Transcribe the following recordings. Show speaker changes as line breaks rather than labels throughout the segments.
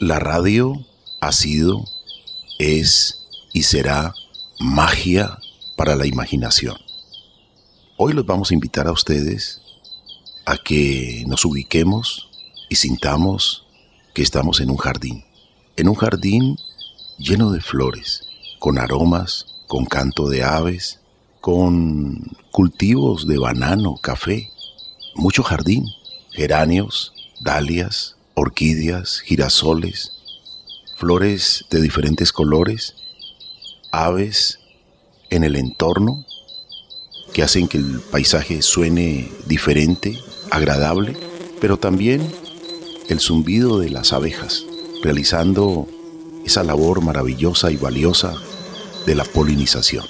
La radio ha sido, es y será magia para la imaginación. Hoy los vamos a invitar a ustedes a que nos ubiquemos y sintamos que estamos en un jardín. En un jardín lleno de flores, con aromas, con canto de aves, con cultivos de banano, café, mucho jardín, geranios, dalias, orquídeas, girasoles, flores de diferentes colores, aves en el entorno que hacen que el paisaje suene diferente, agradable, pero también el zumbido de las abejas, realizando esa labor maravillosa y valiosa de la polinización.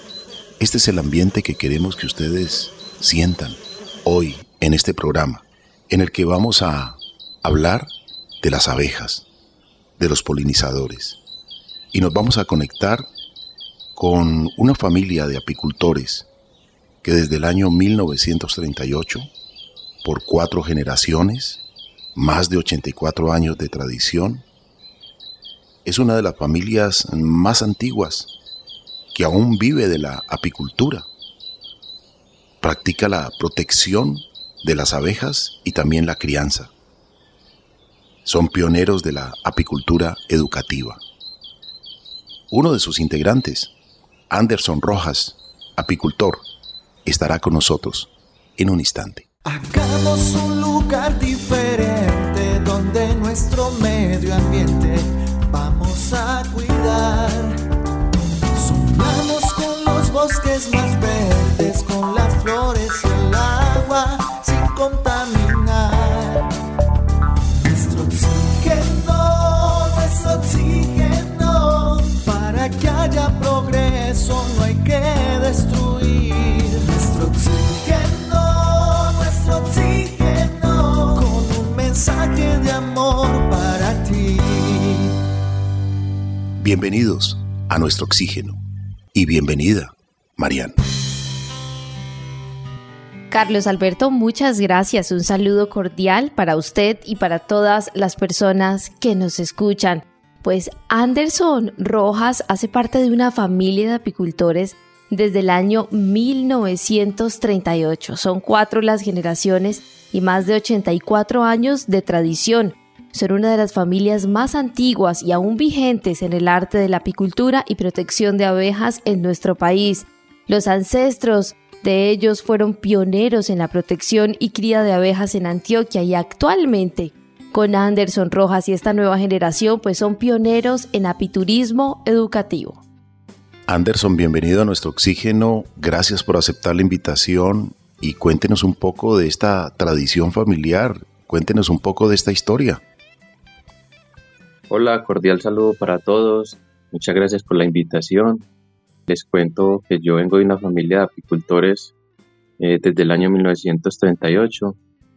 Este es el ambiente que queremos que ustedes sientan hoy en este programa, en el que vamos a hablar de las abejas, de los polinizadores, y nos vamos a conectar con una familia de apicultores que desde el año 1938, por cuatro generaciones, más de 84 años de tradición, es una de las familias más antiguas que aún vive de la apicultura. Practica la protección de las abejas y también la crianza. Son pioneros de la apicultura educativa. Uno de sus integrantes, Anderson Rojas, apicultor, estará con nosotros en un instante.
Hagamos un lugar diferente donde nuestro medio ambiente vamos a cuidar. Sumamos con los bosques más verdes,
Bienvenidos a nuestro oxígeno y bienvenida, Mariana.
Carlos Alberto, muchas gracias. Un saludo cordial para usted y para todas las personas que nos escuchan. Pues Anderson Rojas hace parte de una familia de apicultores desde el año 1938. Son cuatro las generaciones y más de 84 años de tradición. Son una de las familias más antiguas y aún vigentes en el arte de la apicultura y protección de abejas en nuestro país. Los ancestros de ellos fueron pioneros en la protección y cría de abejas en Antioquia y actualmente con Anderson Rojas y esta nueva generación pues son pioneros en apiturismo educativo.
Anderson, bienvenido a nuestro oxígeno. Gracias por aceptar la invitación y cuéntenos un poco de esta tradición familiar. Cuéntenos un poco de esta historia.
Hola, cordial saludo para todos. Muchas gracias por la invitación. Les cuento que yo vengo de una familia de apicultores eh, desde el año 1938.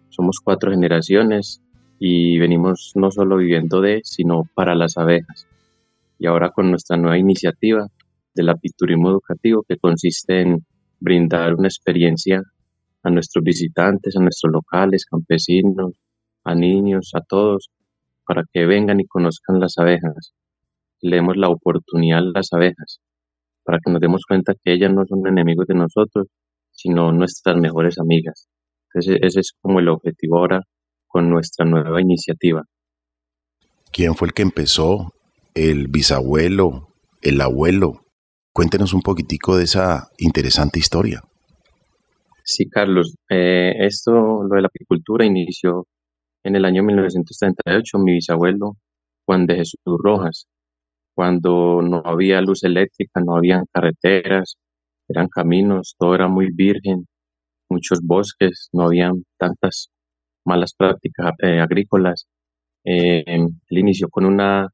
Somos cuatro generaciones y venimos no solo viviendo de, sino para las abejas. Y ahora con nuestra nueva iniciativa del apiturismo educativo que consiste en brindar una experiencia a nuestros visitantes, a nuestros locales, campesinos, a niños, a todos, para que vengan y conozcan las abejas. Le demos la oportunidad a las abejas, para que nos demos cuenta que ellas no son enemigos de nosotros, sino nuestras mejores amigas. Entonces ese es como el objetivo ahora con nuestra nueva iniciativa.
¿Quién fue el que empezó? ¿El bisabuelo? ¿El abuelo? Cuéntenos un poquitico de esa interesante historia.
Sí, Carlos, eh, esto, lo de la apicultura, inició en el año 1938, mi bisabuelo Juan de Jesús Rojas, cuando no había luz eléctrica, no habían carreteras, eran caminos, todo era muy virgen, muchos bosques, no habían tantas malas prácticas eh, agrícolas. Eh, él inició con una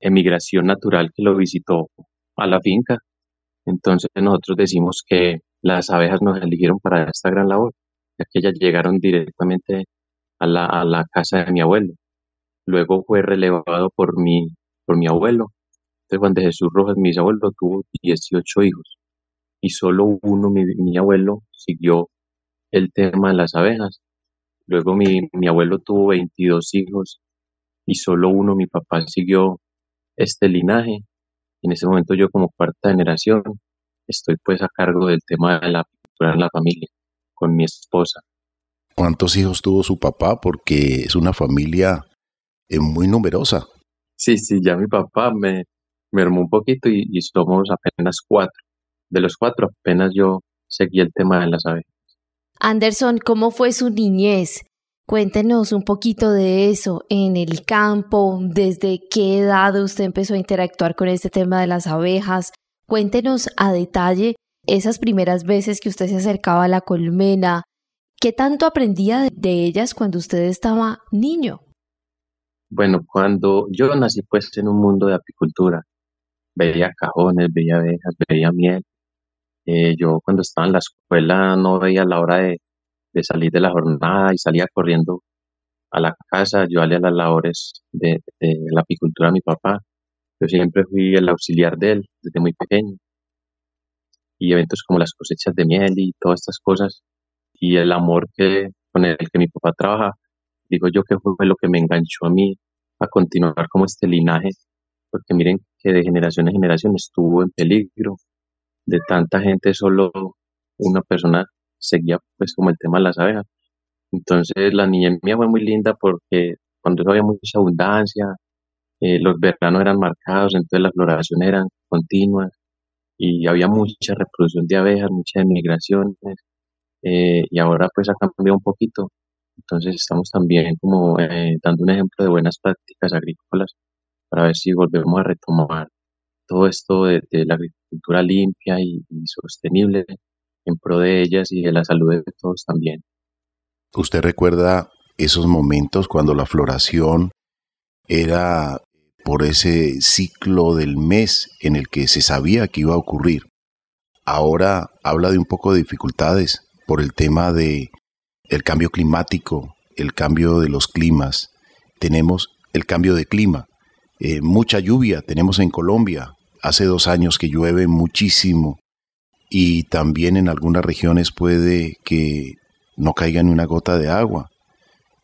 emigración natural que lo visitó a la finca. Entonces nosotros decimos que las abejas nos eligieron para esta gran labor, ya que ellas llegaron directamente a la, a la casa de mi abuelo. Luego fue relevado por mi, por mi abuelo. Entonces Juan de Jesús Rojas, mi bisabuelo, tuvo 18 hijos y solo uno, mi, mi abuelo, siguió el tema de las abejas. Luego mi, mi abuelo tuvo 22 hijos y solo uno, mi papá, siguió este linaje. En ese momento yo como cuarta generación estoy pues a cargo del tema de la apicultura en la familia con mi esposa.
¿Cuántos hijos tuvo su papá? Porque es una familia eh, muy numerosa.
Sí, sí, ya mi papá me, me armó un poquito y, y somos apenas cuatro. De los cuatro apenas yo seguí el tema de las abejas.
Anderson, ¿cómo fue su niñez? Cuéntenos un poquito de eso en el campo, desde qué edad usted empezó a interactuar con este tema de las abejas. Cuéntenos a detalle esas primeras veces que usted se acercaba a la colmena. ¿Qué tanto aprendía de ellas cuando usted estaba niño?
Bueno, cuando yo nací pues en un mundo de apicultura, veía cajones, veía abejas, veía miel. Eh, yo cuando estaba en la escuela no veía la hora de, salir de la jornada y salía corriendo a la casa, ayudarle a las labores de, de la apicultura a mi papá. Yo siempre fui el auxiliar de él desde muy pequeño. Y eventos como las cosechas de miel y todas estas cosas. Y el amor que, con el que mi papá trabaja, digo yo que fue lo que me enganchó a mí a continuar como este linaje. Porque miren que de generación en generación estuvo en peligro. De tanta gente solo una persona seguía pues como el tema de las abejas. Entonces la niña mía fue muy linda porque cuando había mucha abundancia, eh, los veranos eran marcados, entonces las floraciones eran continuas y había mucha reproducción de abejas, muchas migraciones eh, y ahora pues ha cambiado un poquito. Entonces estamos también como eh, dando un ejemplo de buenas prácticas agrícolas para ver si volvemos a retomar todo esto de, de la agricultura limpia y, y sostenible en pro de ellas y de la salud de todos también.
¿Usted recuerda esos momentos cuando la floración era por ese ciclo del mes en el que se sabía que iba a ocurrir? Ahora habla de un poco de dificultades por el tema de el cambio climático, el cambio de los climas. Tenemos el cambio de clima. Eh, mucha lluvia tenemos en Colombia. Hace dos años que llueve muchísimo y también en algunas regiones puede que no caiga ni una gota de agua.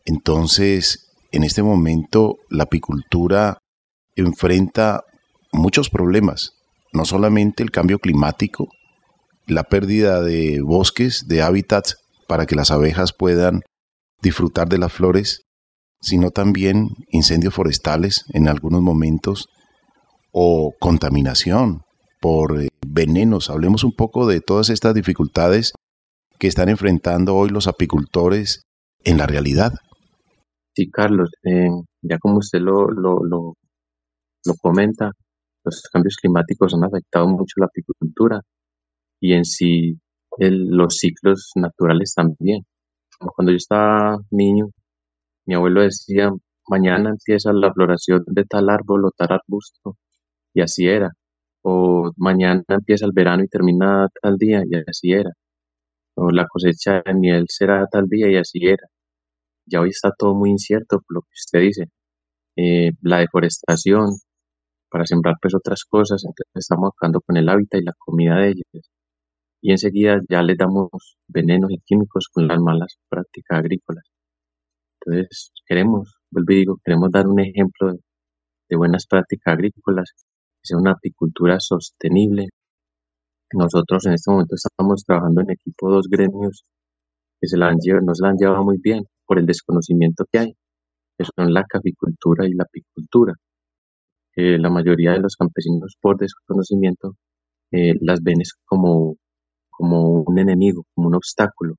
Entonces, en este momento la apicultura enfrenta muchos problemas, no solamente el cambio climático, la pérdida de bosques, de hábitats para que las abejas puedan disfrutar de las flores, sino también incendios forestales en algunos momentos o contaminación por eh, venenos. Hablemos un poco de todas estas dificultades que están enfrentando hoy los apicultores en la realidad.
Sí, Carlos, eh, ya como usted lo, lo, lo, lo comenta, los cambios climáticos han afectado mucho la apicultura y en sí el, los ciclos naturales también. Cuando yo estaba niño, mi abuelo decía, mañana empieza la floración de tal árbol o tal arbusto, y así era. O mañana empieza el verano y termina tal día, y así era. O la cosecha de miel será tal día, y así era. Ya hoy está todo muy incierto, lo que usted dice. Eh, la deforestación para sembrar pues otras cosas, entonces estamos acabando con el hábitat y la comida de ellas y enseguida ya les damos venenos y químicos con las malas prácticas agrícolas. Entonces, queremos, vuelvo y digo, queremos dar un ejemplo de, de buenas prácticas agrícolas, que sea una apicultura sostenible. Nosotros en este momento estamos trabajando en equipo dos gremios que se la han nos la han llevado muy bien por el desconocimiento que hay, que son la caficultura y la apicultura. Eh, la mayoría de los campesinos por desconocimiento eh, las ven como como un enemigo, como un obstáculo.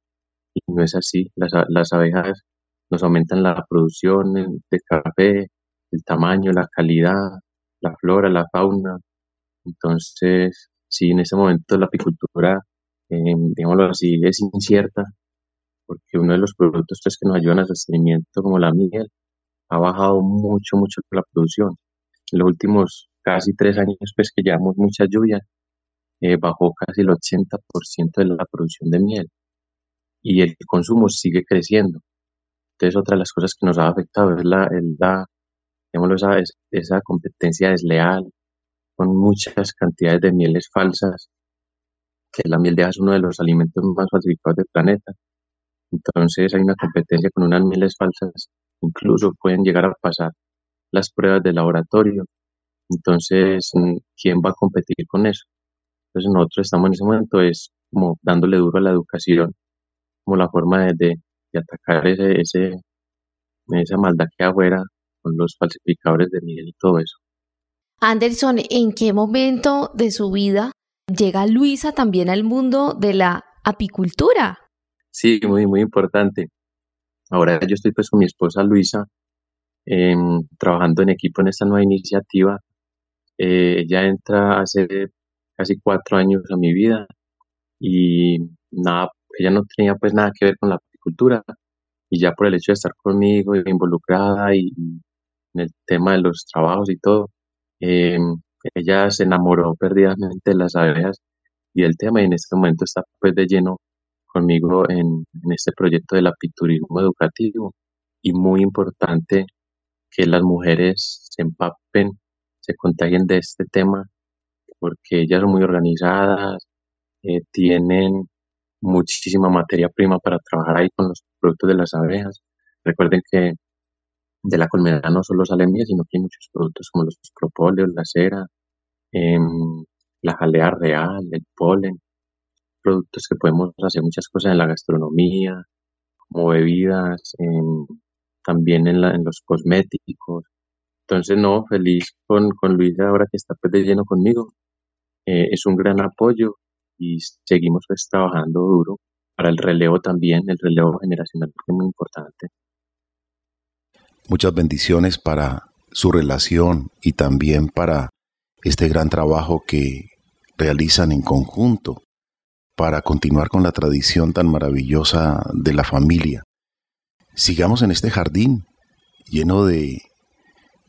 Y no es así. Las, las abejas nos aumentan la producción de café, el tamaño, la calidad, la flora, la fauna. Entonces, sí, en ese momento la apicultura, eh, digámoslo así, es incierta, porque uno de los productos pues, que nos ayudan al sostenimiento, como la miel, ha bajado mucho, mucho la producción. En los últimos casi tres años, pues que llevamos mucha lluvia, eh, bajó casi el 80% de la producción de miel y el consumo sigue creciendo. Entonces, otra de las cosas que nos ha afectado es la, la esa, esa competencia desleal con muchas cantidades de mieles falsas, que la miel de es uno de los alimentos más falsificados del planeta. Entonces hay una competencia con unas mieles falsas, incluso pueden llegar a pasar las pruebas de laboratorio. Entonces, ¿quién va a competir con eso? Entonces nosotros estamos en ese momento es como dándole duro a la educación, como la forma de, de, atacar ese, ese, esa maldad que afuera con los falsificadores de miel y todo eso.
Anderson, ¿en qué momento de su vida llega Luisa también al mundo de la apicultura?
Sí, muy, muy importante. Ahora yo estoy pues con mi esposa Luisa em, trabajando en equipo en esta nueva iniciativa. Eh, ella entra hace casi cuatro años a mi vida y nada, ella no tenía pues nada que ver con la apicultura y ya por el hecho de estar conmigo y involucrada y, en el tema de los trabajos y todo, em, ella se enamoró perdidamente de las abejas y del tema y en este momento está pues de lleno conmigo en, este proyecto del apiturismo educativo y muy importante que las mujeres se empapen, se contagien de este tema porque ellas son muy organizadas, eh, tienen muchísima materia prima para trabajar ahí con los productos de las abejas. Recuerden que de la colmena no solo sale miel, sino que hay muchos productos como los propóleos, la cera, em, la jalea real, el polen, productos que podemos hacer muchas cosas en la gastronomía, como bebidas, también en, en, los cosméticos. Entonces, no, feliz con, con Luisa ahora que está pues de lleno conmigo. Eh, es un gran apoyo y seguimos pues trabajando duro para el relevo también, el relevo generacional que es muy importante.
Muchas bendiciones para su relación y también para este gran trabajo que realizan en conjunto para continuar con la tradición tan maravillosa de la familia. Sigamos en este jardín lleno de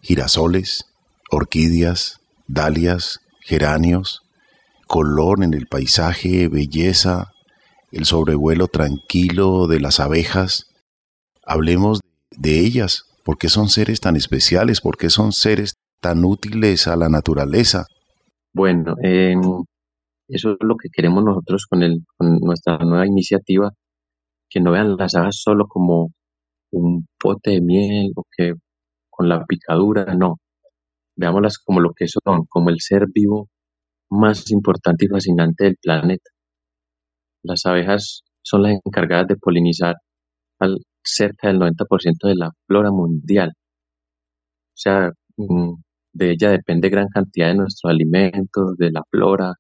girasoles, orquídeas, dalias, geranios, color en el paisaje, belleza, el sobrevuelo tranquilo de las abejas. Hablemos de ellas, porque son seres tan especiales, porque son seres tan útiles a la naturaleza.
Bueno, eh, eso es lo que queremos nosotros con, el, con nuestra nueva iniciativa, que no vean las abejas solo como un pote de miel o que con la picadura, no. Veámoslas como lo que son, como el ser vivo más importante y fascinante del planeta. Las abejas son las encargadas de polinizar al cerca del 90% de la flora mundial. O sea, mm, de ella depende gran cantidad de nuestros alimentos, de la flora,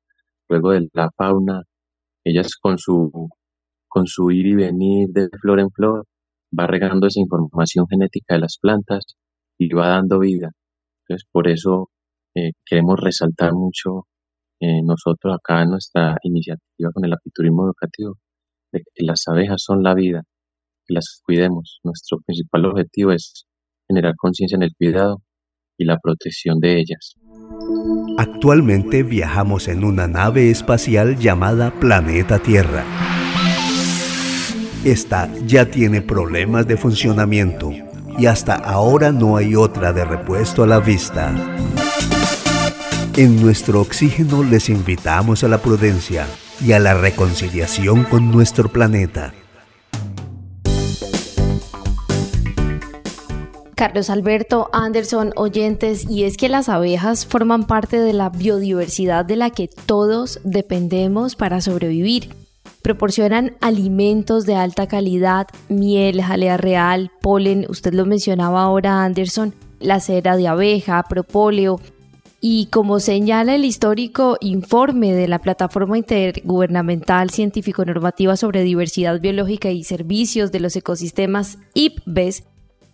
luego de la fauna. Ellas con su, con su ir y venir de flor en flor, va regando esa información genética de las plantas y va dando vida. Entonces, por eso eh, queremos resaltar mucho eh, nosotros acá en nuestra iniciativa con el apiturismo educativo, las abejas son la vida, las cuidemos. Nuestro principal objetivo es generar conciencia en el cuidado y la protección de ellas.
Actualmente viajamos en una nave espacial llamada Planeta Tierra. Esta ya tiene problemas de funcionamiento y hasta ahora no hay otra de repuesto a la vista. En nuestro oxígeno les invitamos a la prudencia y a la reconciliación con nuestro planeta.
Carlos Alberto Anderson, oyentes, y es que las abejas forman parte de la biodiversidad de la que todos dependemos para sobrevivir. Proporcionan alimentos de alta calidad, miel, jalea real, polen, usted lo mencionaba ahora Anderson, la cera de abeja, propóleo, y como señala el histórico informe de la Plataforma Intergubernamental Científico-Normativa sobre Diversidad Biológica y Servicios de los Ecosistemas IPBES,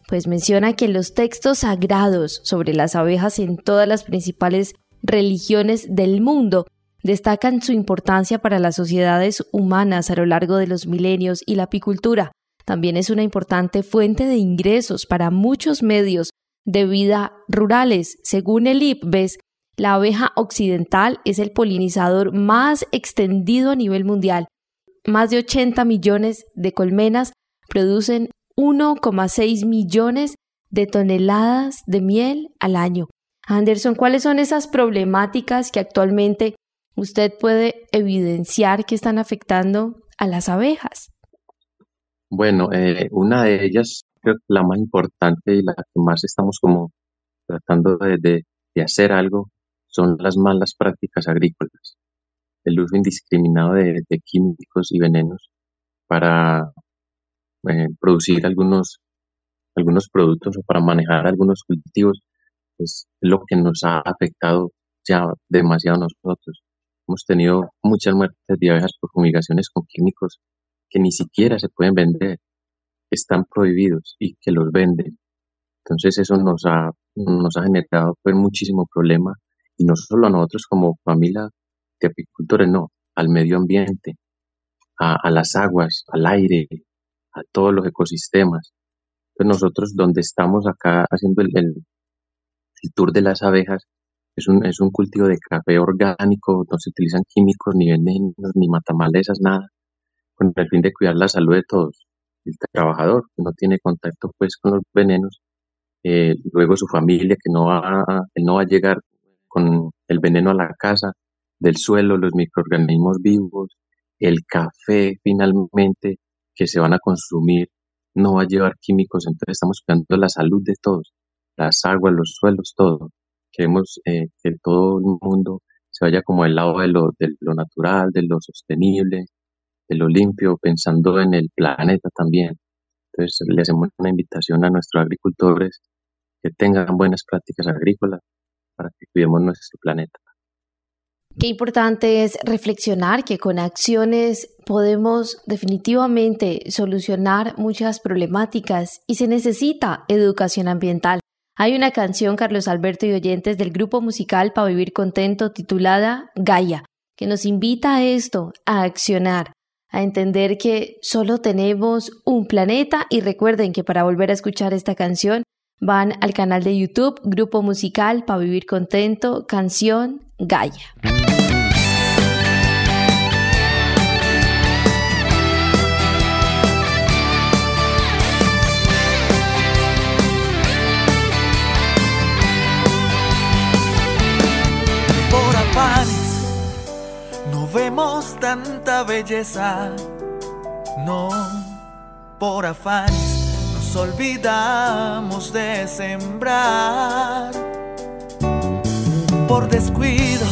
pues menciona que los textos sagrados sobre las abejas en todas las principales religiones del mundo destacan su importancia para las sociedades humanas a lo largo de los milenios y la apicultura. También es una importante fuente de ingresos para muchos medios de vida rurales. Según el IPBES, la abeja occidental es el polinizador más extendido a nivel mundial. Más de 80 millones de colmenas producen 1,6 millones de toneladas de miel al año. Anderson, ¿cuáles son esas problemáticas que actualmente usted puede evidenciar que están afectando a las abejas?
Bueno, eh, una de ellas, creo que la más importante y la que más estamos como tratando de, hacer algo son las malas prácticas agrícolas, el uso indiscriminado de, químicos y venenos para eh, producir algunos, algunos productos o para manejar algunos cultivos, es lo que nos ha afectado ya demasiado nosotros. Hemos tenido muchas muertes de abejas por fumigaciones con químicos que ni siquiera se pueden vender, están prohibidos y que los venden. Entonces eso nos ha, nos ha generado pues, muchísimo problema y no solo a nosotros como familia de apicultores, no, al medio ambiente, a, las aguas, al aire, a todos los ecosistemas. Entonces nosotros donde estamos acá haciendo el, el, tour de las abejas, es un, es un cultivo de café orgánico, no se utilizan químicos, ni venenos, ni matamalezas, nada, con el fin de cuidar la salud de todos. El trabajador que no tiene contacto pues con los venenos eh, luego su familia que no va, no va a llegar con el veneno a la casa, del suelo, los microorganismos vivos, el café finalmente que se van a consumir, no va a llevar químicos, entonces estamos cuidando la salud de todos, las aguas, los suelos, todo. Queremos eh, que todo el mundo se vaya como al lado de lo, de lo natural, de lo sostenible, de lo limpio, pensando en el planeta también. Entonces le hacemos una invitación a nuestros agricultores que tengan buenas prácticas agrícolas para que cuidemos nuestro planeta.
Qué importante es reflexionar que con acciones podemos definitivamente solucionar muchas problemáticas y se necesita educación ambiental. Hay una canción, Carlos Alberto y oyentes, del grupo musical Para Vivir Contento titulada Gaia, que nos invita a esto, a accionar, a entender que solo tenemos un planeta y recuerden que para volver a escuchar esta canción van al canal de YouTube Grupo Musical para Vivir Contento, canción Gaia.
Belleza, no, por afanes olvidamos de sembrar. Por descuido,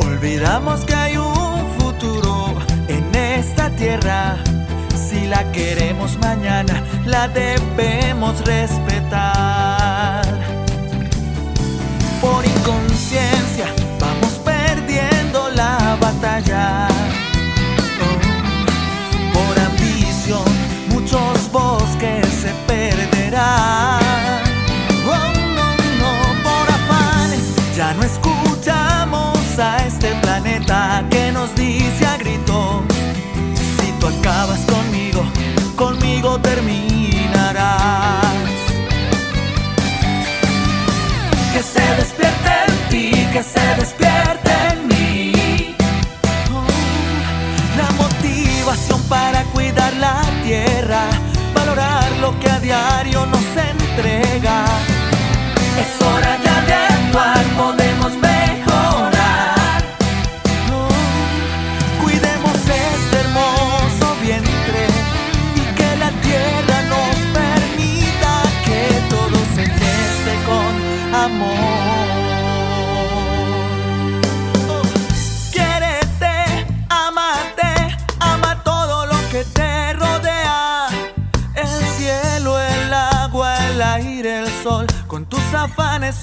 olvidamos que hay un futuro en esta tierra. Si la queremos mañana, la debemos respetar. Por inconsciencia, vamos perdiendo la batalla. Dice a gritos: Si tú acabas conmigo, conmigo terminarás. Que se despierte en ti, que se despierte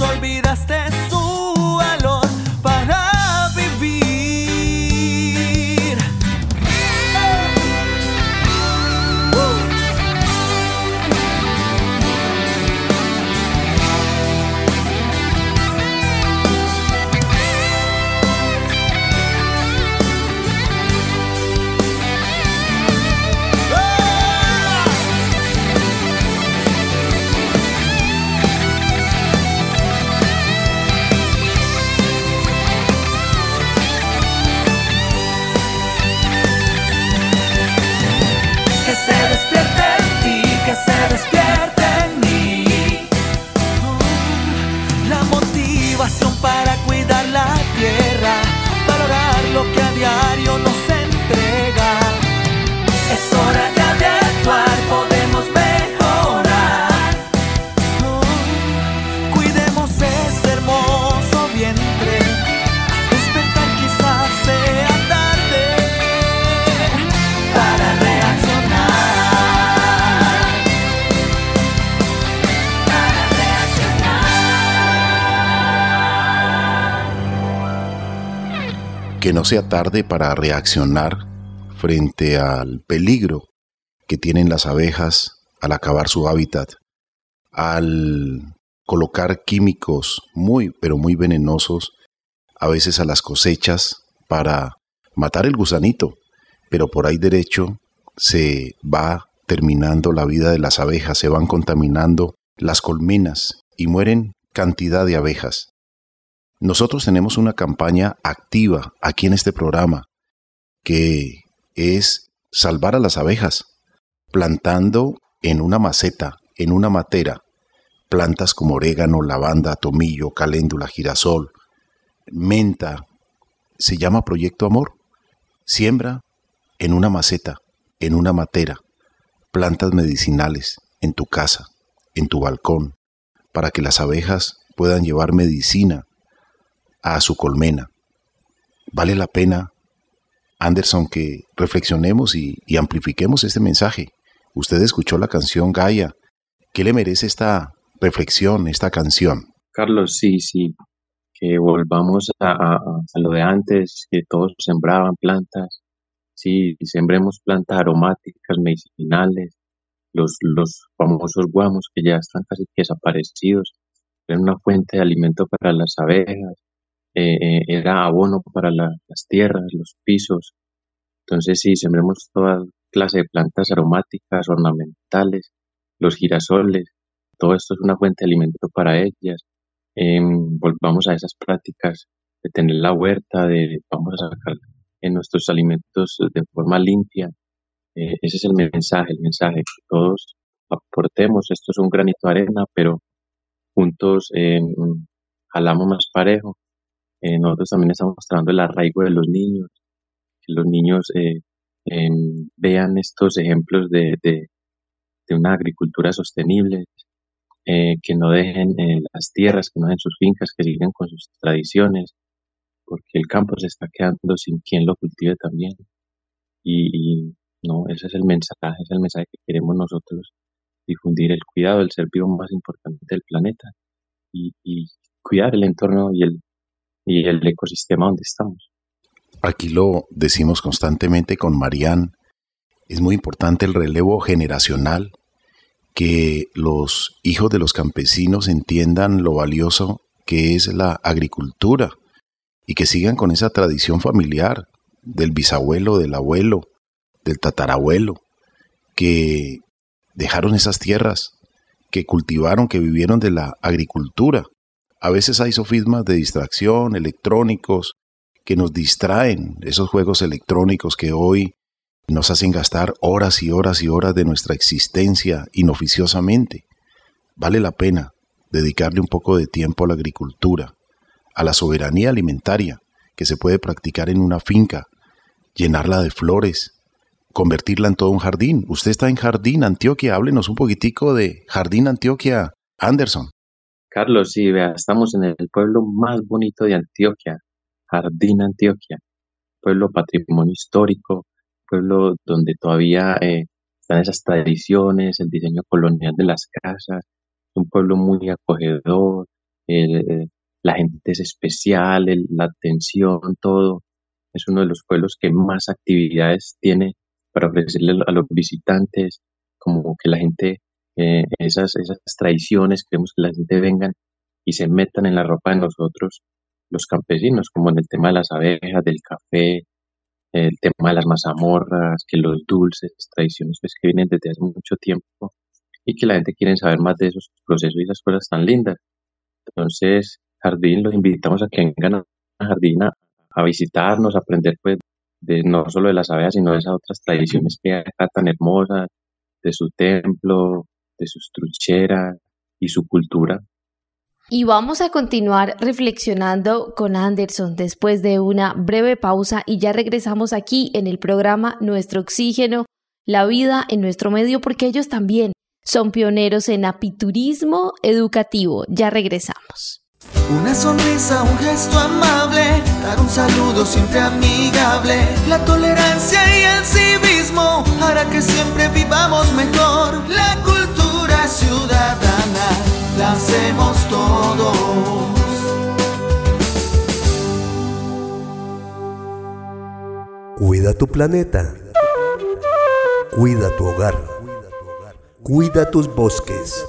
olvidaste
no sea tarde para reaccionar frente al peligro que tienen las abejas al acabar su hábitat, al colocar químicos muy, pero muy venenosos, a veces a las cosechas, para matar el gusanito, pero por ahí derecho se va terminando la vida de las abejas, se van contaminando las colmenas y mueren cantidad de abejas. Nosotros tenemos una campaña activa aquí en este programa que es salvar a las abejas, plantando en una maceta, en una matera, plantas como orégano, lavanda, tomillo, caléndula, girasol, menta. Se llama Proyecto Amor. Siembra en una maceta, en una matera, plantas medicinales en tu casa, en tu balcón, para que las abejas puedan llevar medicina a su colmena. Vale la pena, Anderson, que reflexionemos y, amplifiquemos este mensaje. Usted escuchó la canción Gaia. ¿Qué le merece esta reflexión, esta canción?
Carlos, sí, sí, que volvamos a, lo de antes, que todos sembraban plantas, sí, sembremos plantas aromáticas, medicinales, los, los famosos guamos que ya están casi desaparecidos, eran una fuente de alimento para las abejas, eh, eh, era abono para las tierras, los pisos. Entonces sí, sembremos toda clase de plantas aromáticas, ornamentales, los girasoles, todo esto es una fuente de alimento para ellas. Em, volvamos a esas prácticas de tener la huerta, de vamos a sacar en nuestros alimentos de forma limpia. Eh, ese es el mensaje, el mensaje que todos aportemos. Esto es un granito de arena, pero juntos em, jalamos más parejo eh, nosotros también estamos mostrando el arraigo de los niños, que los niños eh, vean estos ejemplos de, de, una agricultura sostenible, eh, que no dejen las tierras, que no dejen sus fincas, que sigan con sus tradiciones, porque el campo se está quedando sin quien lo cultive también. Y, no, ese es el mensaje, es el mensaje que queremos nosotros difundir, el cuidado del ser vivo más importante del planeta y cuidar el entorno y el, y el ecosistema donde estamos.
Aquí lo decimos constantemente con Marían, es muy importante el relevo generacional, que los hijos de los campesinos entiendan lo valioso que es la agricultura y que sigan con esa tradición familiar del bisabuelo, del abuelo, del tatarabuelo, que dejaron esas tierras, que cultivaron, que vivieron de la agricultura a veces hay sofismas de distracción, electrónicos, que nos distraen, esos juegos electrónicos que hoy nos hacen gastar horas y horas y horas de nuestra existencia inoficiosamente. Vale la pena dedicarle un poco de tiempo a la agricultura, a la soberanía alimentaria que se puede practicar en una finca, llenarla de flores, convertirla en todo un jardín. Usted está en Jardín Antioquia, háblenos un poquitico de Jardín Antioquia, Anderson.
Carlos, sí, vea, estamos en el pueblo más bonito de Antioquia, Jardín Antioquia, pueblo patrimonio histórico, pueblo donde todavía eh, están esas tradiciones, el diseño colonial de las casas, un pueblo muy acogedor, la gente es especial, la atención, todo. Es uno de los pueblos que más actividades tiene para ofrecerle a los visitantes, como que la gente eh, esas, esas tradiciones, queremos que la gente vengan y se metan en la ropa de nosotros, los campesinos, como en el tema de las abejas, del café, el tema de las mazamorras, que los dulces, tradiciones pues, que vienen desde hace mucho tiempo y que la gente quiere saber más de esos procesos y esas cosas tan lindas. Entonces, Jardín, los invitamos a que vengan a Jardín a, a visitarnos, a aprender pues de, no solo de las abejas, sino de esas otras tradiciones que hay acá tan hermosas, de su templo, de sus trucheras y su cultura.
Y vamos a continuar reflexionando con Anderson después de una breve pausa y ya regresamos aquí en el programa Nuestro Oxígeno, la vida en nuestro medio, porque ellos también son pioneros en apiturismo educativo. Ya regresamos.
Una sonrisa, un gesto amable, dar un saludo siempre amigable, la tolerancia y el civismo hará que siempre vivamos mejor. La ciudadana todos.
tu planeta. Cuida tu hogar. Cuida tus bosques.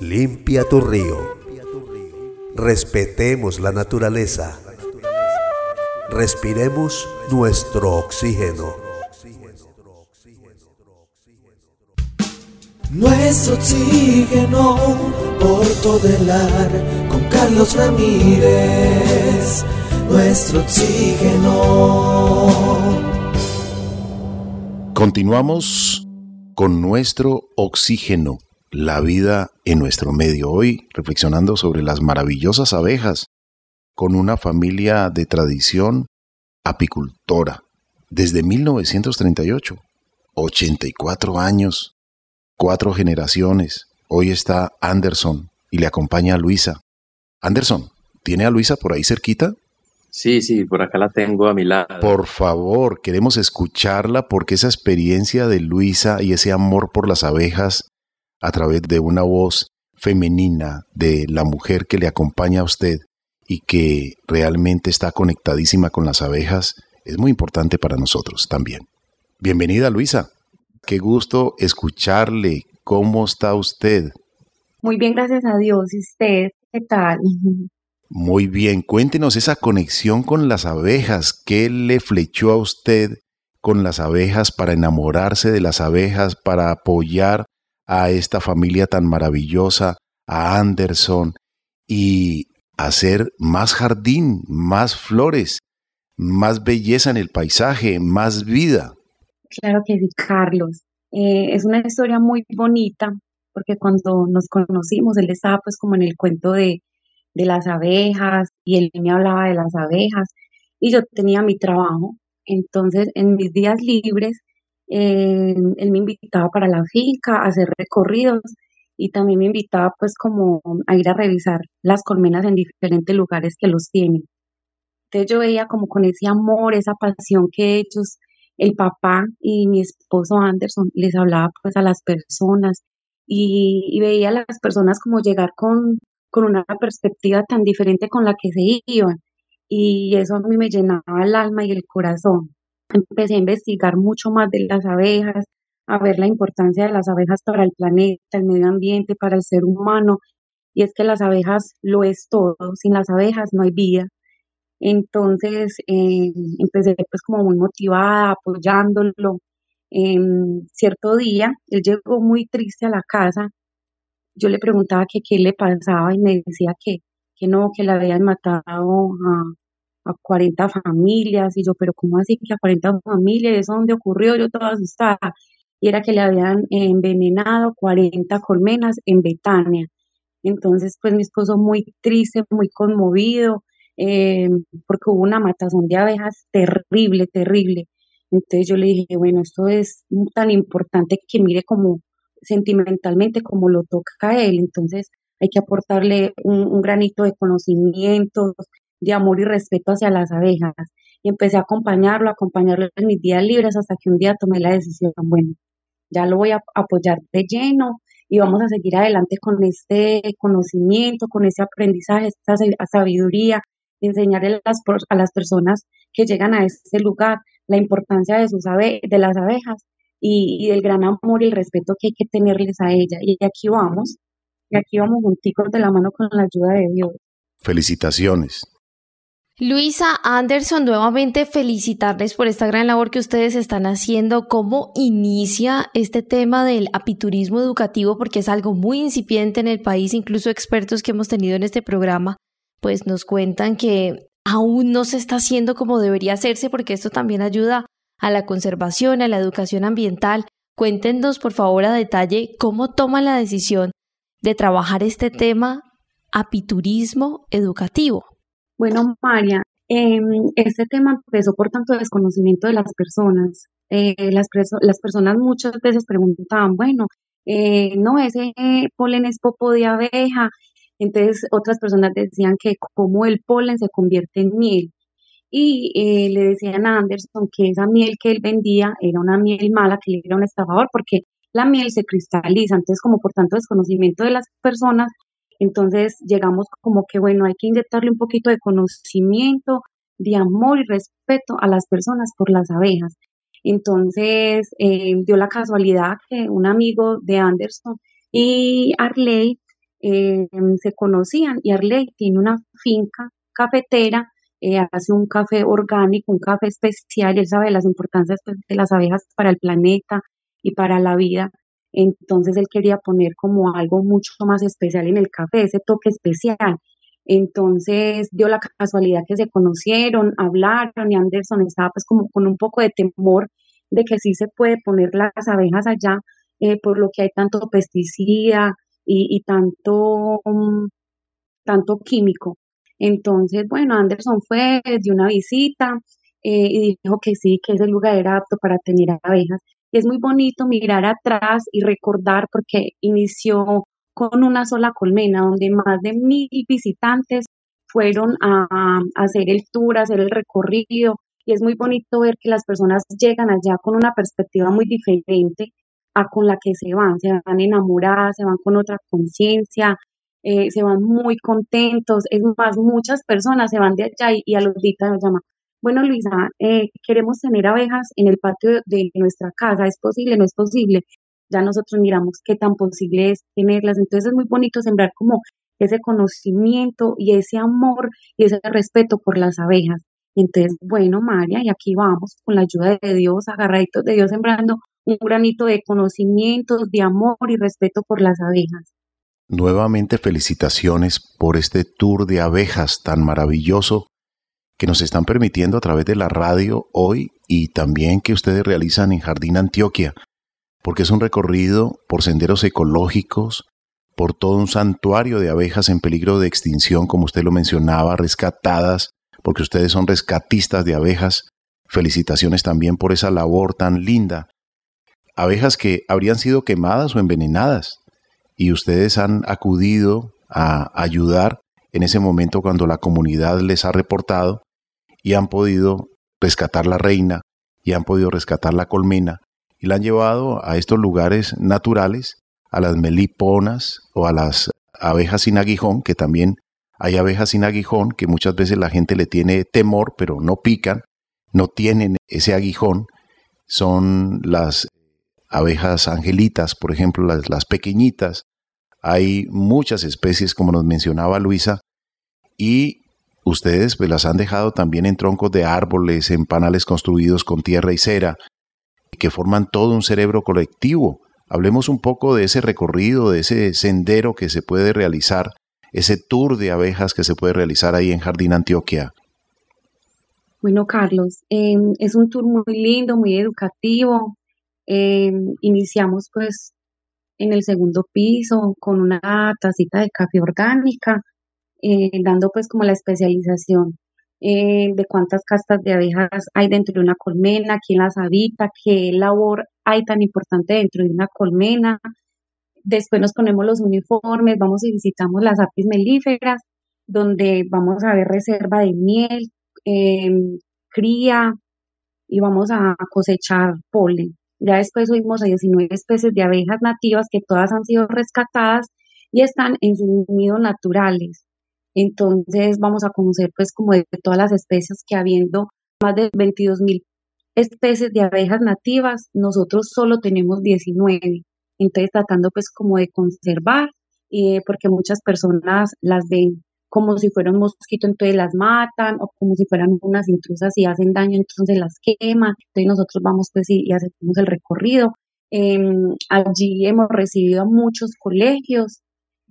Limpia tu río. Respetemos la naturaleza. Respiremos nuestro oxígeno.
Nuestro oxígeno por todo el ar con Carlos Ramírez. Nuestro oxígeno.
Continuamos con nuestro oxígeno, la vida en nuestro medio. Hoy reflexionando sobre las maravillosas abejas con una familia de tradición apicultora desde 1938. 84 años, cuatro generaciones. Hoy está Anderson y le acompaña a Luisa. Anderson, ¿tiene a Luisa por ahí cerquita?
Sí, sí, por acá la tengo a mi lado.
Por favor, queremos escucharla porque esa experiencia de Luisa y ese amor por las abejas a través de una voz femenina de la mujer que le acompaña a usted y que realmente está conectadísima con las abejas es muy importante para nosotros también. Bienvenida Luisa, qué gusto escucharle. ¿Cómo está usted?
Muy bien, gracias a Dios. ¿Y usted qué tal?
Muy bien, cuéntenos esa conexión con las abejas. ¿Qué le flechó a usted con las abejas para enamorarse de las abejas, para apoyar a esta familia tan maravillosa, a Anderson, y hacer más jardín, más flores, más belleza en el paisaje, más vida?
Claro que sí, Carlos. Eh, es una historia muy bonita porque cuando nos conocimos, él estaba pues como en el cuento de de las abejas y él me hablaba de las abejas y yo tenía mi trabajo. Entonces, en mis días libres, eh, él me invitaba para la finca a hacer recorridos y también me invitaba pues como a ir a revisar las colmenas en diferentes lugares que los tienen. Entonces yo veía como con ese amor, esa pasión que ellos, el papá y mi esposo Anderson les hablaba pues a las personas y, veía a las personas como llegar con, con una perspectiva tan diferente con la que se iban. Y eso a mí me llenaba el alma y el corazón. Empecé a investigar mucho más de las abejas, a ver la importancia de las abejas para el planeta, el medio ambiente, para el ser humano. Y es que las abejas lo es todo. Sin las abejas no hay vida. Entonces eh, empecé pues como muy motivada, apoyándolo. En cierto día, él llegó muy triste a la casa yo le preguntaba que qué le pasaba y me decía que, que no, que le habían matado a, a 40 familias. Y yo, pero ¿cómo así que a 40 familias? ¿Eso dónde ocurrió? Yo toda asustada. Y era que le habían envenenado 40 colmenas en Betania. Entonces, pues mi esposo muy triste, muy conmovido, eh, porque hubo una matazón de abejas terrible, terrible. Entonces yo le dije, bueno, esto es tan importante que mire como sentimentalmente como lo toca a él. Entonces hay que aportarle un, granito de conocimiento, de amor y respeto hacia las abejas. Y empecé a acompañarlo, a acompañarlo en mis días libres hasta que un día tomé la decisión, bueno, ya lo voy a apoyar de lleno y vamos a seguir adelante con este conocimiento, con ese aprendizaje, esta sabiduría, enseñarle a las, a las personas que llegan a este lugar la importancia de, sus de las abejas y, del gran amor y el respeto que hay que tenerles a ella. Y aquí vamos, y aquí vamos junticos de la mano con la ayuda de Dios.
Felicitaciones.
Luisa Anderson, nuevamente felicitarles por esta gran labor que ustedes están haciendo. ¿Cómo inicia este tema del apiturismo educativo? Porque es algo muy incipiente en el país. Incluso expertos que hemos tenido en este programa, pues nos cuentan que aún no se está haciendo como debería hacerse, porque esto también ayuda a la conservación, a la educación ambiental. Cuéntenos, por favor, a detalle cómo toman la decisión de trabajar este tema apiturismo educativo.
Bueno, María, eh, este tema empezó por tanto desconocimiento de las personas. Eh, las, las, personas muchas veces preguntaban, bueno, eh, no, ese polen es popo de abeja. Entonces otras personas decían que como el polen se convierte en miel y eh, le decían a Anderson que esa miel que él vendía era una miel mala, que le era un estafador, porque la miel se cristaliza, entonces como por tanto desconocimiento de las personas, entonces llegamos como que bueno, hay que inyectarle un poquito de conocimiento de amor y respeto a las personas por las abejas. Entonces, eh, dio la casualidad que un amigo de Anderson y Arley eh, se conocían y Arley tiene una finca cafetera, eh, hace un café orgánico, un café especial, él sabe las importancias pues, de las abejas para el planeta y para la vida. Entonces él quería poner como algo mucho más especial en el café, ese toque especial. Entonces dio la casualidad que se conocieron, hablaron y Anderson estaba pues como con un poco de temor de que sí se puede poner las abejas allá eh, por lo que hay tanto pesticida y, tanto, mm, tanto químico. Entonces, bueno, Anderson fue, dio una visita eh, y dijo que sí, que ese lugar era apto para tener abejas. Y es muy bonito mirar atrás y recordar porque inició con una sola colmena, donde más de mil visitantes fueron a, hacer el tour, hacer el recorrido, y es muy bonito ver que las personas llegan allá con una perspectiva muy diferente a con la que se van, se van enamoradas, se van con otra conciencia, eh, se van muy contentos, es más, muchas personas se van de allá y, a los días nos llaman, bueno Luisa, eh, queremos tener abejas en el patio de nuestra casa, ¿es posible? ¿No es posible? ya nosotros miramos qué tan posible es tenerlas. Entonces es muy bonito sembrar como ese conocimiento y ese amor y ese respeto por las abejas. Entonces, bueno, María, y aquí vamos con la ayuda de Dios, agarraditos de Dios, sembrando un granito de conocimientos, de amor y respeto por las abejas.
Nuevamente felicitaciones por este tour de abejas tan maravilloso que nos están permitiendo a través de la radio hoy y también que ustedes realizan en Jardín Antioquia porque es un recorrido por senderos ecológicos, por todo un santuario de abejas en peligro de extinción, como usted lo mencionaba, rescatadas, porque ustedes son rescatistas de abejas. Felicitaciones también por esa labor tan linda. Abejas que habrían sido quemadas o envenenadas, y ustedes han acudido a ayudar en ese momento cuando la comunidad les ha reportado y han podido rescatar la reina y han podido rescatar la colmena y la han llevado a estos lugares naturales, a las meliponas o a las abejas sin aguijón, que también hay abejas sin aguijón, que muchas veces la gente le tiene temor, pero no pican, no tienen ese aguijón. Son las abejas angelitas, por ejemplo, las, las pequeñitas. Hay muchas especies, como nos mencionaba Luisa, y ustedes pues, las han dejado también en troncos de árboles, en panales construidos con tierra y cera, que forman todo un cerebro colectivo. Hablemos un poco de ese recorrido, de ese sendero que se puede realizar, ese tour de abejas que se puede realizar ahí en Jardín Antioquia.
Bueno, Carlos, em, es un tour muy lindo, muy educativo. Em, iniciamos pues en el segundo piso con una tacita de café orgánica, eh, dando pues como la especialización eh, de cuántas castas de abejas hay dentro de una colmena, quién las habita, qué labor hay tan importante dentro de una colmena. Después nos ponemos los uniformes, vamos y visitamos las apis melíferas, donde vamos a ver reserva de miel, em, cría y vamos a cosechar polen. Ya después subimos a 19 especies de abejas nativas que todas han sido rescatadas y están en sus nidos naturales. Entonces vamos a conocer pues como de todas las especies que habiendo más de 22 mil especies de abejas nativas, nosotros solo tenemos 19. Entonces tratando pues como de conservar, eh, porque muchas personas las ven como si fuera un mosquito, entonces las matan, o como si fueran unas intrusas y hacen daño, entonces las queman. Entonces nosotros vamos pues y, hacemos el recorrido. Em, allí hemos recibido a muchos colegios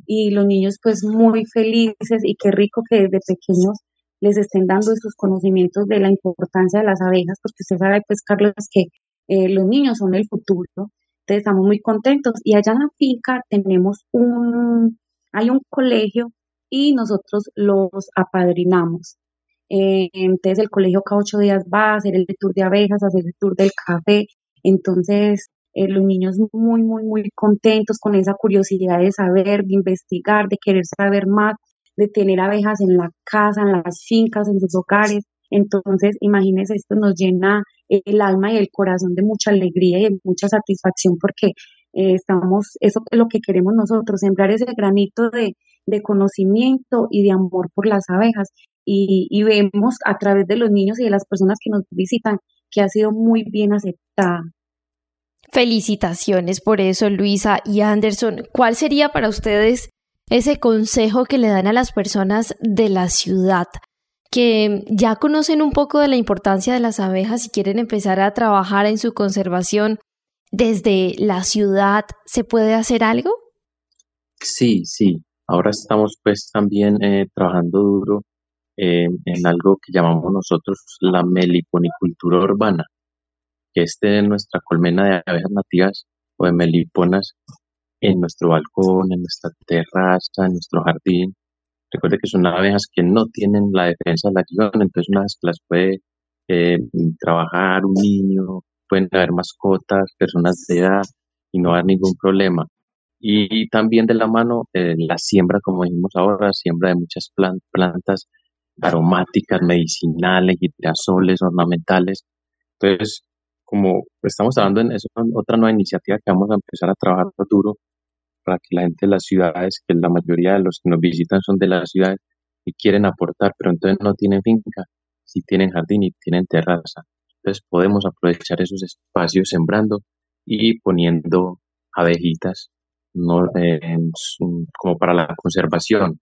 y los niños pues muy felices y qué rico que desde pequeños les estén dando esos conocimientos de la importancia de las abejas, porque usted sabe pues Carlos que eh, los niños son el futuro, entonces estamos muy contentos y allá en la finca tenemos un, hay un colegio y nosotros los apadrinamos. Eh, entonces el colegio cada ocho días va a hacer el tour de abejas, hacer el tour del café, entonces eh, los niños muy, muy, muy contentos con esa curiosidad de saber, de investigar, de querer saber más, de tener abejas en la casa, en las fincas, en sus hogares. Entonces, imagínense, esto nos llena el alma y el corazón de mucha alegría y de mucha satisfacción porque eh, estamos, eso es lo que queremos nosotros, sembrar ese granito de, de conocimiento y de amor por las abejas. y, vemos a través de los niños y de las personas que nos visitan que ha sido muy bien aceptada.
Felicitaciones por eso, Luisa y Anderson. ¿Cuál sería para ustedes ese consejo que le dan a las personas de la ciudad que ya conocen un poco de la importancia de las abejas y quieren empezar a trabajar en su conservación desde la ciudad? ¿Se puede hacer algo?
Sí, sí. Ahora estamos pues también eh, trabajando duro eh, en algo que llamamos nosotros la meliponicultura urbana, que es tener nuestra colmena de abejas nativas o de meliponas en nuestro balcón, en nuestra terraza, en nuestro jardín. Recuerde que son abejas que no tienen la defensa de la guion, entonces una vez que las puede eh, trabajar un niño, pueden haber mascotas, personas de edad y no haber ningún problema. Y, también de la mano eh, la siembra, como dijimos ahora, siembra de muchas plantas aromáticas, medicinales, girasoles, ornamentales. Entonces, como estamos hablando en eso, otra nueva iniciativa que vamos a empezar a trabajar duro para que la gente de las ciudades, que la mayoría de los que nos visitan son de las ciudades y quieren aportar, pero entonces no tienen finca, si tienen jardín y tienen terraza. Entonces podemos aprovechar esos espacios sembrando y poniendo abejitas no, como para la conservación.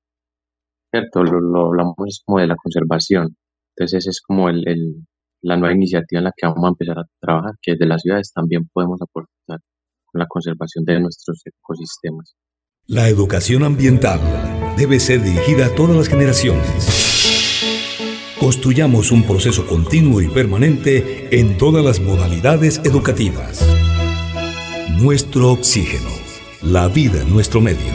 ¿cierto? Lo, hablamos como de la conservación. Entonces, esa es como el, la nueva iniciativa en la que vamos a empezar a trabajar, que desde las ciudades también podemos aportar con la conservación de nuestros ecosistemas.
La educación ambiental debe ser dirigida a todas las generaciones. Construyamos un proceso continuo y permanente en todas las modalidades educativas. Nuestro oxígeno, la vida en nuestro medio.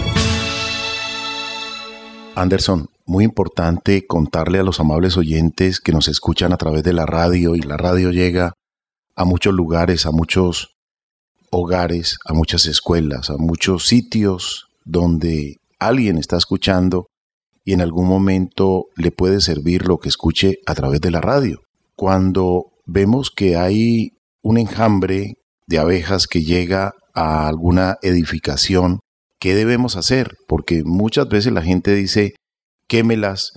Anderson, muy importante contarle a los amables oyentes que nos escuchan a través de la radio y la radio llega a muchos lugares, a muchos hogares, a muchas escuelas, a muchos sitios donde alguien está escuchando y en algún momento le puede servir lo que escuche a través de la radio. Cuando vemos que hay un enjambre de abejas que llega a alguna edificación ¿qué debemos hacer? Porque muchas veces la gente dice, quémelas,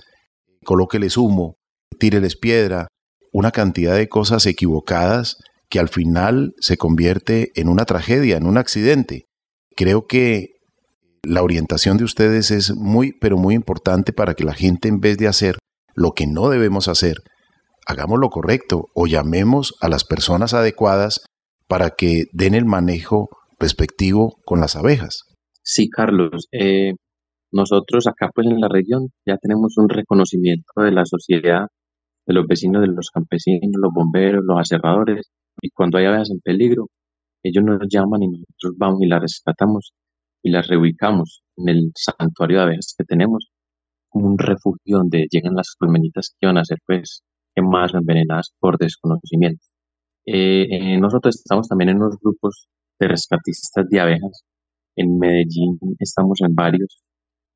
colóqueles humo, tíreles piedra, una cantidad de cosas equivocadas que al final se convierte en una tragedia, en un accidente. Creo que la orientación de ustedes es muy, pero muy importante para que la gente en vez de hacer lo que no debemos hacer, hagamos lo correcto o llamemos a las personas adecuadas para que den el manejo respectivo con las abejas.
Sí, Carlos. Eh, nosotros acá pues en la región ya tenemos un reconocimiento de la sociedad, de los vecinos, de los campesinos, los bomberos, los aserradores, y cuando hay abejas en peligro, ellos nos llaman y nosotros vamos y las rescatamos y las reubicamos en el santuario de abejas que tenemos, como un refugio donde llegan las colmenitas que van a ser pues quemadas o envenenadas por desconocimiento. Eh, eh, nosotros estamos también en unos grupos de rescatistas de abejas en Medellín estamos en varios,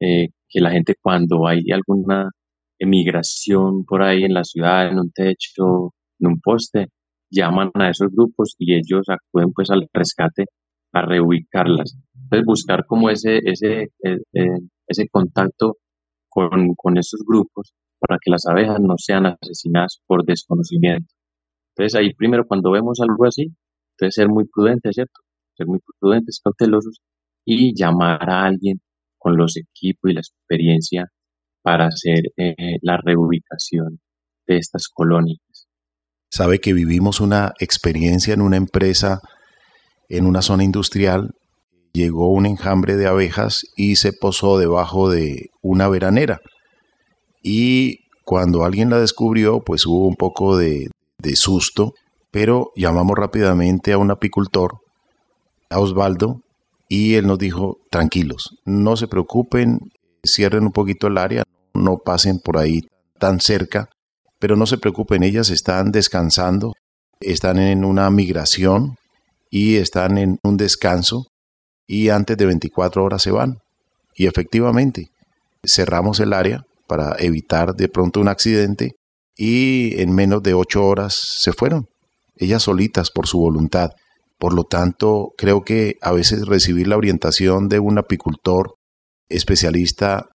eh, que la gente cuando hay alguna emigración por ahí en la ciudad, en un techo, en un poste, llaman a esos grupos y ellos acuden pues al rescate a reubicarlas. Entonces buscar como ese, ese, eh, eh, ese contacto con, con esos grupos para que las abejas no sean asesinadas por desconocimiento. Entonces ahí primero cuando vemos algo así, entonces ser muy prudentes, ¿cierto? Ser muy prudentes, cautelosos y llamar a alguien con los equipos y la experiencia para hacer eh, la reubicación de estas colonias.
Sabe que vivimos una experiencia en una empresa, en una zona industrial, llegó un enjambre de abejas y se posó debajo de una veranera. Y cuando alguien la descubrió, pues hubo un poco de, de susto, pero llamamos rápidamente a un apicultor, a Osvaldo, y él nos dijo, tranquilos, no se preocupen, cierren un poquito el área, no pasen por ahí tan cerca, pero no se preocupen, ellas están descansando, están en una migración y están en un descanso y antes de 24 horas se van. Y efectivamente, cerramos el área para evitar de pronto un accidente y en menos de 8 horas se fueron, ellas solitas por su voluntad. Por lo tanto, creo que a veces recibir la orientación de un apicultor especialista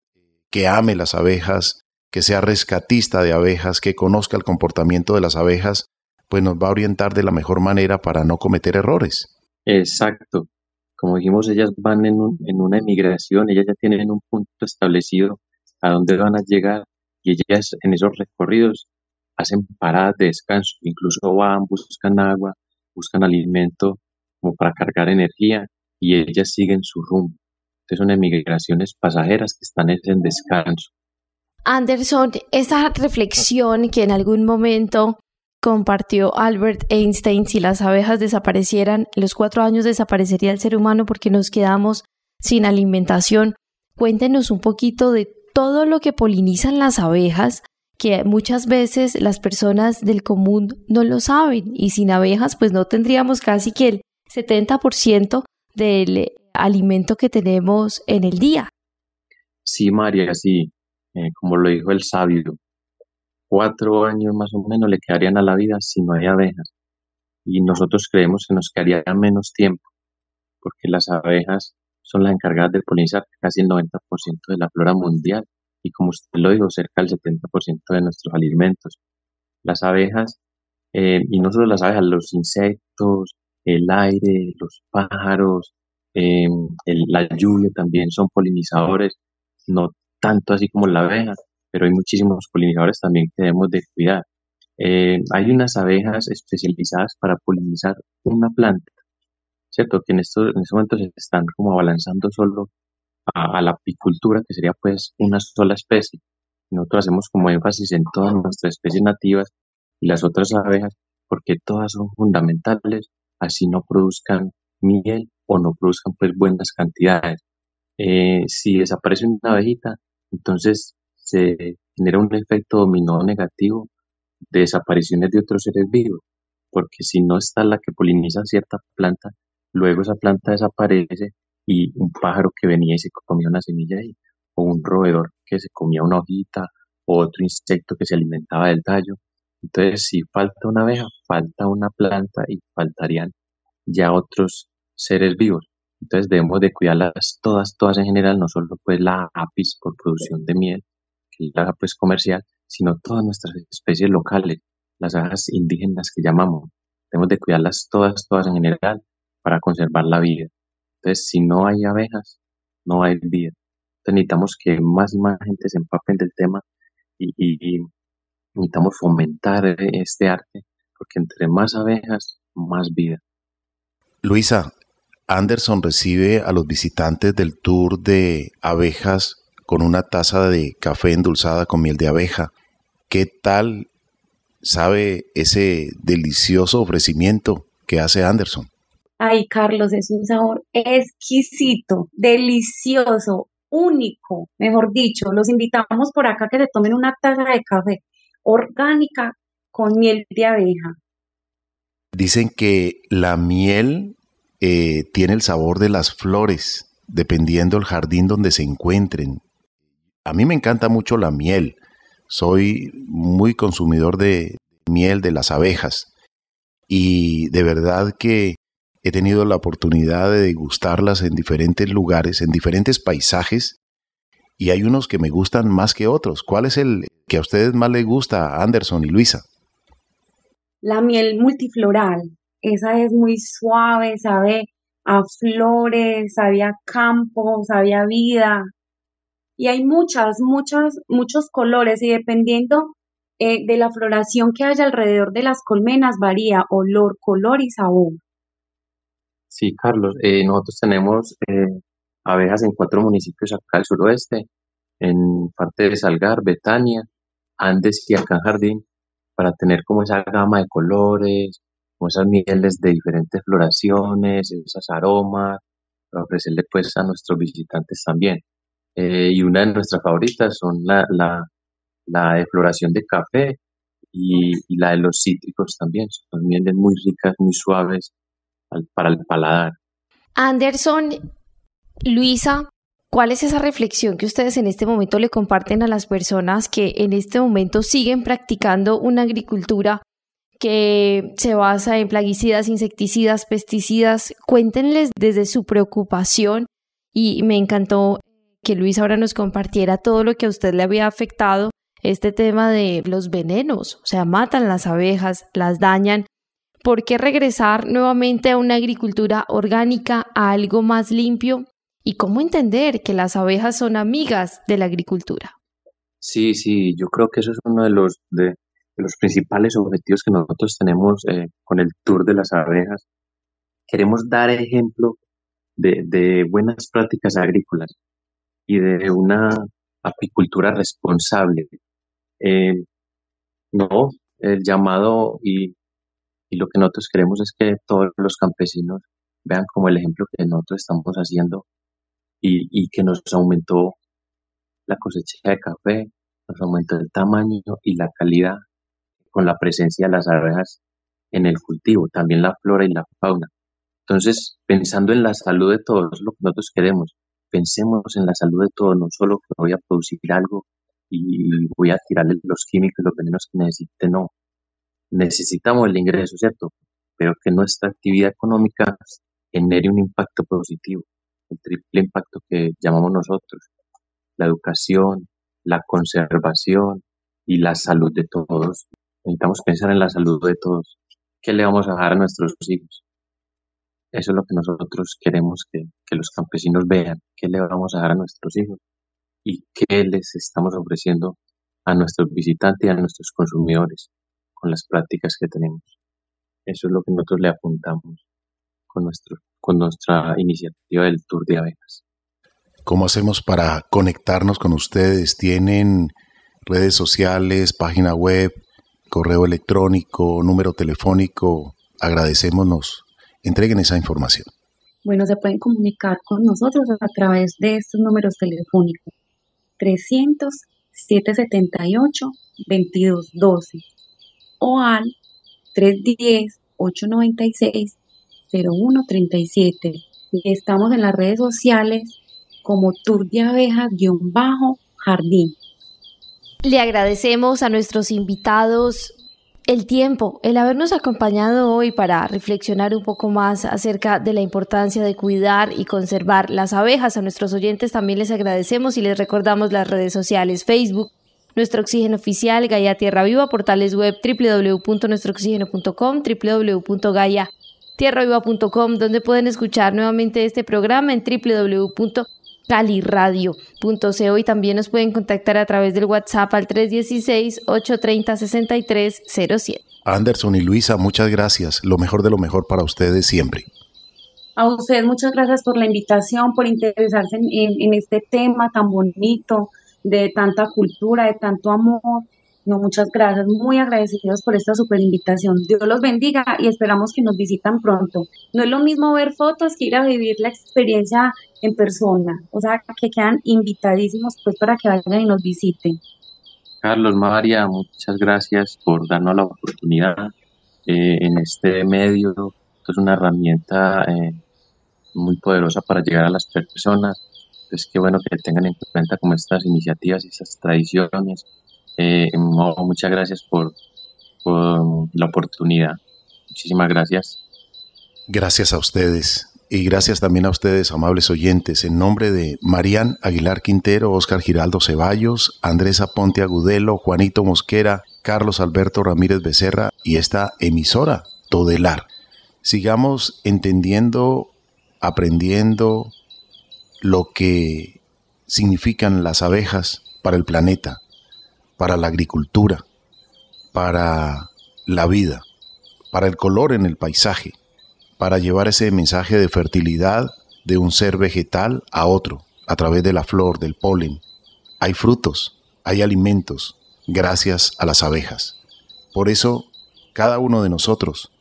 que ame las abejas, que sea rescatista de abejas, que conozca el comportamiento de las abejas, pues nos va a orientar de la mejor manera para no cometer errores.
Exacto. Como dijimos, ellas van en, en una emigración, ellas ya tienen un punto establecido a dónde van a llegar y ellas en esos recorridos hacen paradas de descanso, incluso van, buscan agua, buscan alimento como para cargar energía y ellas siguen su rumbo. Entonces son emigraciones pasajeras que están en descanso.
Anderson, esa reflexión que en algún momento compartió Albert Einstein, si las abejas desaparecieran, en los cuatro años desaparecería el ser humano porque nos quedamos sin alimentación. Cuéntenos un poquito de todo lo que polinizan las abejas, que muchas veces las personas del común no lo saben y sin abejas pues no tendríamos casi que el 70% del alimento que tenemos en el día.
Sí, María, sí. Eh, como lo dijo el sabio, cuatro años más o menos le quedarían a la vida si no hay abejas. Y nosotros creemos que nos quedaría menos tiempo, porque las abejas son las encargadas de polinizar casi el 90% de la flora mundial y como usted lo dijo, cerca del 70% de nuestros alimentos. Las abejas, eh, y no solo las abejas, los insectos, el aire, los pájaros, eh, la lluvia también son polinizadores, no tanto así como la abeja, pero hay muchísimos polinizadores también que debemos de cuidar. Eh, hay unas abejas especializadas para polinizar una planta, ¿cierto? Que en estos, en estos momentos se están como abalanzando solo a, la apicultura, que sería pues una sola especie. Nosotros hacemos como énfasis en todas nuestras especies nativas y las otras abejas, porque todas son fundamentales, así no produzcan miel o no produzcan pues buenas cantidades. Eh, si desaparece una abejita, entonces se genera un efecto dominó negativo de desapariciones de otros seres vivos, porque si no está la que poliniza cierta planta, luego esa planta desaparece y un pájaro que venía y se comía una semilla ahí, o un roedor que se comía una hojita, o otro insecto que se alimentaba del tallo. Entonces, si falta una abeja, falta una planta y faltarían ya otros seres vivos. Entonces debemos de cuidarlas todas, todas en general, no solo pues la apis por producción de miel, que es la pues comercial, sino todas nuestras especies locales, las abejas indígenas que llamamos. Debemos de cuidarlas todas, todas en general para conservar la vida. Entonces, si no hay abejas, no hay vida. Entonces, necesitamos que más y más gente se empapen del tema y, y necesitamos fomentar este arte, porque entre más abejas, más vida.
Luisa, Anderson recibe a los visitantes del tour de abejas con una taza de café endulzada con miel de abeja. ¿Qué tal sabe ese delicioso ofrecimiento que hace Anderson?
Ay, Carlos, es un sabor exquisito, delicioso, único, mejor dicho. Los invitamos por acá que se tomen una taza de café orgánica con miel de abeja.
Dicen que la miel eh, tiene el sabor de las flores, dependiendo del jardín donde se encuentren. A mí me encanta mucho la miel. Soy muy consumidor de miel de las abejas. Y de verdad que he tenido la oportunidad de degustarlas en diferentes lugares, en diferentes paisajes, y hay unos que me gustan más que otros. ¿Cuál es el que a ustedes más les gusta, Anderson y Luisa?
La miel multifloral, esa es muy suave, sabe a flores, sabe a campo, sabe a vida. Y hay muchas, muchas, muchos colores y dependiendo eh, de la floración que haya alrededor de las colmenas varía olor, color y sabor.
Sí, Carlos, eh, nosotros tenemos eh, abejas en cuatro municipios acá al suroeste, en parte de Salgar, Betania, Andes y acá Jardín, para tener como esa gama de colores, como esas mieles de diferentes floraciones, esos aromas, para ofrecerle pues a nuestros visitantes también. Eh, y una de nuestras favoritas son la, la, la de floración de café y, y la de los cítricos también, son mieles muy ricas, muy suaves, para el paladar.
Anderson, Luisa, ¿cuál es esa reflexión que ustedes en este momento le comparten a las personas que en este momento siguen practicando una agricultura que se basa en plaguicidas, insecticidas, pesticidas? Cuéntenles desde su preocupación y me encantó que Luisa ahora nos compartiera todo lo que a usted le había afectado este tema de los venenos, o sea, matan las abejas, las dañan. ¿Por qué regresar nuevamente a una agricultura orgánica, a algo más limpio? ¿Y cómo entender que las abejas son amigas de la agricultura?
Sí, sí, yo creo que eso es uno de los, principales objetivos que nosotros tenemos eh, con el Tour de las Abejas. Queremos dar ejemplo de, de buenas prácticas agrícolas y de una apicultura responsable. Eh, no, el llamado y, y lo que nosotros queremos es que todos los campesinos vean como el ejemplo que nosotros estamos haciendo y, y que nos aumentó la cosecha de café, nos aumentó el tamaño y la calidad con la presencia de las abejas en el cultivo, también la flora y la fauna. Entonces, pensando en la salud de todos, lo que nosotros queremos, pensemos en la salud de todos, no solo que voy a producir algo y voy a tirarle los químicos, los venenos que necesite, no. Necesitamos el ingreso, ¿cierto? Pero que nuestra actividad económica genere un impacto positivo, el triple impacto que llamamos nosotros, la educación, la conservación y la salud de todos. Necesitamos pensar en la salud de todos. ¿Qué le vamos a dejar a nuestros hijos? Eso es lo que nosotros queremos que, que los campesinos vean. ¿Qué le vamos a dar a nuestros hijos? ¿Y qué les estamos ofreciendo a nuestros visitantes y a nuestros consumidores con las prácticas que tenemos? Eso es lo que nosotros le apuntamos con, nuestro, con nuestra iniciativa del Tour de Abejas.
¿Cómo hacemos para conectarnos con ustedes? ¿Tienen redes sociales, página web, correo electrónico, número telefónico? Agradecémonos. Entreguen esa información.
Bueno, se pueden comunicar con nosotros a través de estos números telefónicos. 300 778 2212 o al 310 896 0137. Estamos en las redes sociales como Tour de Abejas-Jardín.
Le agradecemos a nuestros invitados el tiempo, el habernos acompañado hoy para reflexionar un poco más acerca de la importancia de cuidar y conservar las abejas. A nuestros oyentes también les agradecemos y les recordamos las redes sociales Facebook, nuestro oxígeno oficial, Gaia Tierra Viva, portales web www.nuestrooxígeno.com, www.gaiatierraviva.com, donde pueden escuchar nuevamente este programa en www caliradio.co y también nos pueden contactar a través del WhatsApp al 316-830-6307.
Anderson y Luisa, muchas gracias. Lo mejor de lo mejor para ustedes siempre.
A usted muchas gracias por la invitación, por interesarse en este tema tan bonito, de tanta cultura, de tanto amor no, muchas gracias. Muy agradecidos por esta super invitación. Dios los bendiga y esperamos que nos visitan pronto. No es lo mismo ver fotos que ir a vivir la experiencia en persona. O sea, que quedan invitadísimos pues para que vayan y nos visiten.
Carlos, María, muchas gracias por darnos la oportunidad eh, en este medio. Esto es una herramienta eh, muy poderosa para llegar a las personas. Es que bueno que tengan en cuenta como estas iniciativas y estas tradiciones eh, muchas gracias por, por la oportunidad. Muchísimas gracias.
Gracias a ustedes. Y gracias también a ustedes, amables oyentes, en nombre de Marían Aguilar Quintero, Oscar Giraldo Ceballos, Andrés Aponte Agudelo, Juanito Mosquera, Carlos Alberto Ramírez Becerra y esta emisora, Todelar. Sigamos entendiendo, aprendiendo lo que significan las abejas para el planeta, para la agricultura, para la vida, para el color en el paisaje, para llevar ese mensaje de fertilidad de un ser vegetal a otro a través de la flor, del polen. Hay frutos, hay alimentos, gracias a las abejas. Por eso, cada uno de nosotros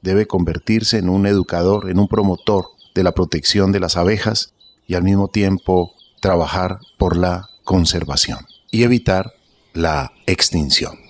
debe convertirse en un educador, en un promotor de la protección de las abejas y al mismo tiempo trabajar por la conservación y evitar la extinción.